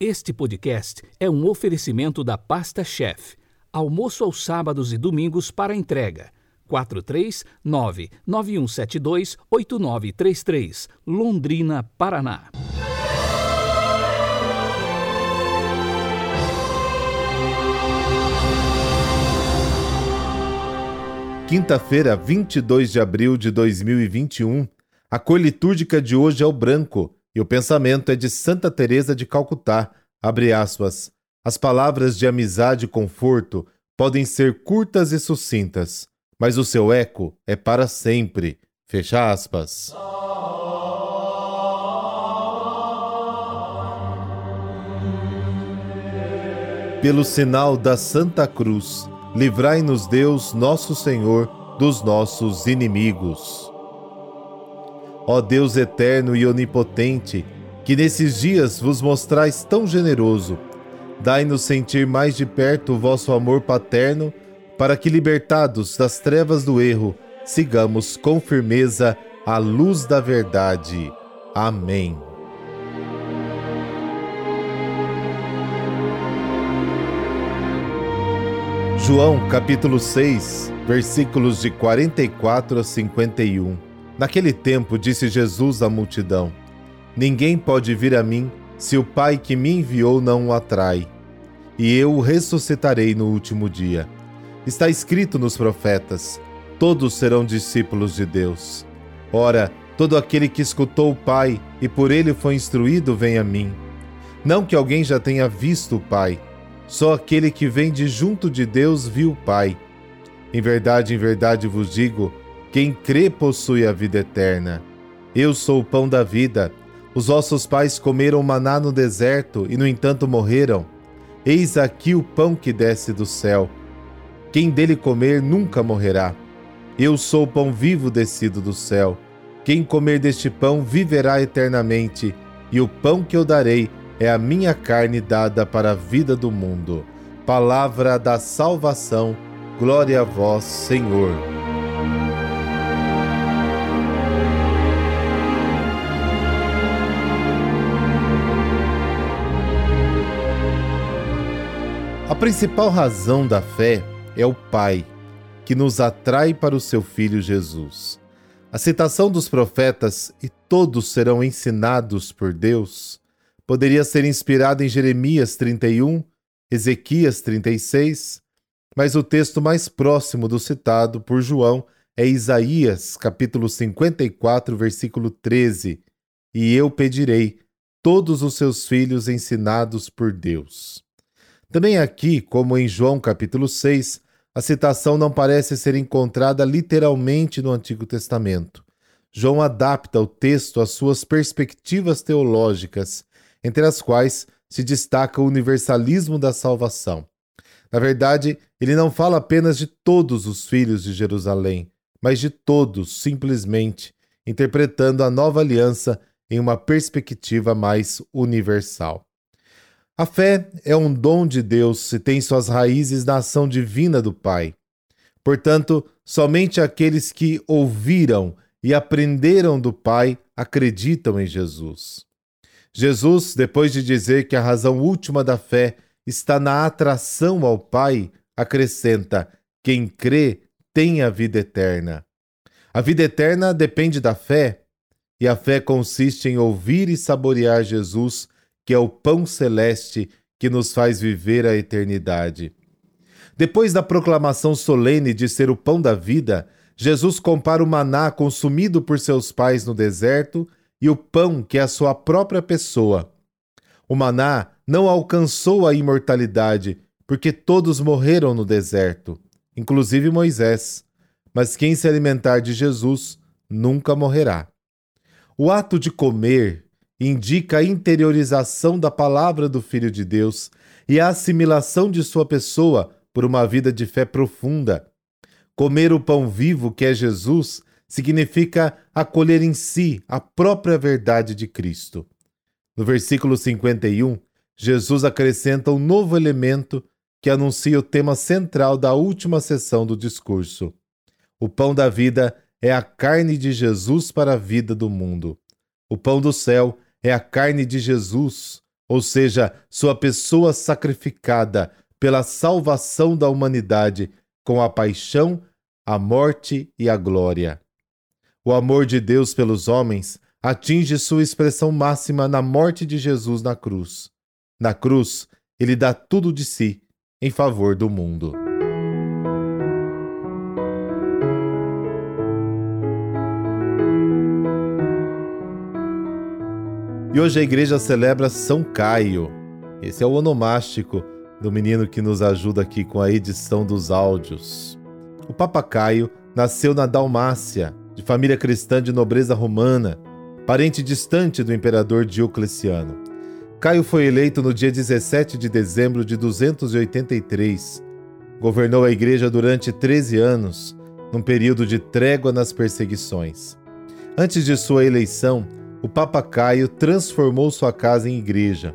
Este podcast é um oferecimento da Pasta Chef. Almoço aos sábados e domingos para entrega. 439-9172-8933, Londrina, Paraná. Quinta-feira, 22 de abril de 2021. A cor litúrgica de hoje é o branco e o pensamento é de Santa Teresa de Calcutá. Abre aspas. As palavras de amizade e conforto podem ser curtas e sucintas, mas o seu eco é para sempre. Fecha aspas. Pelo sinal da Santa Cruz, livrai-nos Deus, nosso Senhor, dos nossos inimigos. Ó Deus eterno e onipotente, que nesses dias vos mostrais tão generoso, dai-nos sentir mais de perto o vosso amor paterno, para que, libertados das trevas do erro, sigamos com firmeza a luz da verdade. Amém. João capítulo 6, versículos de 44 a 51. Naquele tempo disse Jesus à multidão: Ninguém pode vir a mim se o Pai que me enviou não o atrai, e eu o ressuscitarei no último dia. Está escrito nos profetas: todos serão discípulos de Deus. Ora, todo aquele que escutou o Pai e por ele foi instruído vem a mim. Não que alguém já tenha visto o Pai, só aquele que vem de junto de Deus viu o Pai. Em verdade, em verdade vos digo: quem crê possui a vida eterna. Eu sou o pão da vida. Os vossos pais comeram maná no deserto e, no entanto, morreram. Eis aqui o pão que desce do céu. Quem dele comer nunca morrerá. Eu sou o pão vivo descido do céu. Quem comer deste pão viverá eternamente, e o pão que eu darei é a minha carne dada para a vida do mundo. Palavra da salvação, glória a vós, Senhor. A principal razão da fé é o Pai, que nos atrai para o seu Filho Jesus. A citação dos profetas, e todos serão ensinados por Deus, poderia ser inspirado em Jeremias 31, Ezequias 36, mas o texto mais próximo do citado por João é Isaías, capítulo 54, versículo 13: E eu pedirei todos os seus filhos ensinados por Deus. Também aqui, como em João capítulo 6, a citação não parece ser encontrada literalmente no Antigo Testamento. João adapta o texto às suas perspectivas teológicas entre as quais se destaca o universalismo da salvação. Na verdade, ele não fala apenas de todos os filhos de Jerusalém, mas de todos, simplesmente, interpretando a nova aliança em uma perspectiva mais universal. A fé é um dom de Deus e tem suas raízes na ação divina do Pai. Portanto, somente aqueles que ouviram e aprenderam do Pai acreditam em Jesus. Jesus, depois de dizer que a razão última da fé está na atração ao Pai, acrescenta: quem crê tem a vida eterna. A vida eterna depende da fé, e a fé consiste em ouvir e saborear Jesus, que é o pão celeste que nos faz viver a eternidade. Depois da proclamação solene de ser o pão da vida, Jesus compara o maná consumido por seus pais no deserto e o pão que é a sua própria pessoa. O maná não alcançou a imortalidade, porque todos morreram no deserto, inclusive Moisés. Mas quem se alimentar de Jesus nunca morrerá. O ato de comer indica a interiorização da palavra do Filho de Deus e a assimilação de sua pessoa por uma vida de fé profunda. Comer o pão vivo que é Jesus significa acolher em si a própria verdade de Cristo. No versículo 51, Jesus acrescenta um novo elemento que anuncia o tema central da última sessão do discurso. O pão da vida é a carne de Jesus para a vida do mundo. O pão do céu é a carne de Jesus, ou seja, sua pessoa sacrificada pela salvação da humanidade com a paixão, a morte e a glória. O amor de Deus pelos homens atinge sua expressão máxima na morte de Jesus na cruz. Na cruz, ele dá tudo de si em favor do mundo. E hoje a igreja celebra São Caio. Esse é o onomástico do menino que nos ajuda aqui com a edição dos áudios. O Papa Caio nasceu na Dalmácia, de família cristã de nobreza romana, parente distante do imperador Diocleciano. Caio foi eleito no dia 17 de dezembro de 283. Governou a igreja durante 13 anos, num período de trégua nas perseguições. Antes de sua eleição, o Papa Caio transformou sua casa em igreja.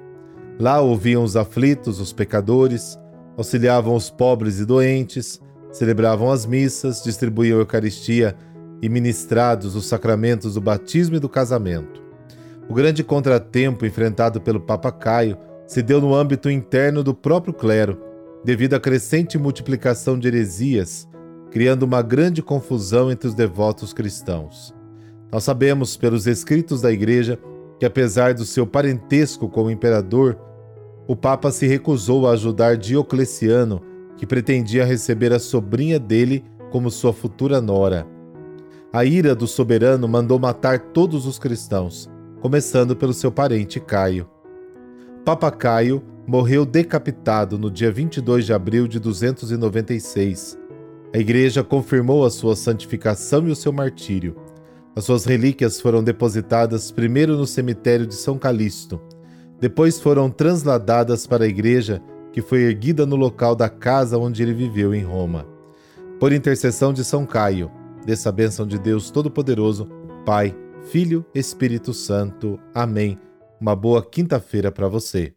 Lá ouviam os aflitos, os pecadores, auxiliavam os pobres e doentes, celebravam as missas, distribuíam a Eucaristia e ministrados os sacramentos do batismo e do casamento. O grande contratempo enfrentado pelo Papa Caio se deu no âmbito interno do próprio clero, devido à crescente multiplicação de heresias, criando uma grande confusão entre os devotos cristãos. Nós sabemos pelos escritos da Igreja que, apesar do seu parentesco com o imperador, o Papa se recusou a ajudar Diocleciano, que pretendia receber a sobrinha dele como sua futura nora a ira do soberano mandou matar todos os cristãos, começando pelo seu parente Caio. Papa Caio morreu decapitado no dia 22 de abril de 296. A igreja confirmou a sua santificação e o seu martírio. As suas relíquias foram depositadas primeiro no cemitério de São Calixto, depois foram transladadas para a igreja que foi erguida no local da casa onde ele viveu em Roma. Por intercessão de São Caio, Dessa bênção de Deus Todo-Poderoso, Pai, Filho, Espírito Santo. Amém. Uma boa quinta-feira para você.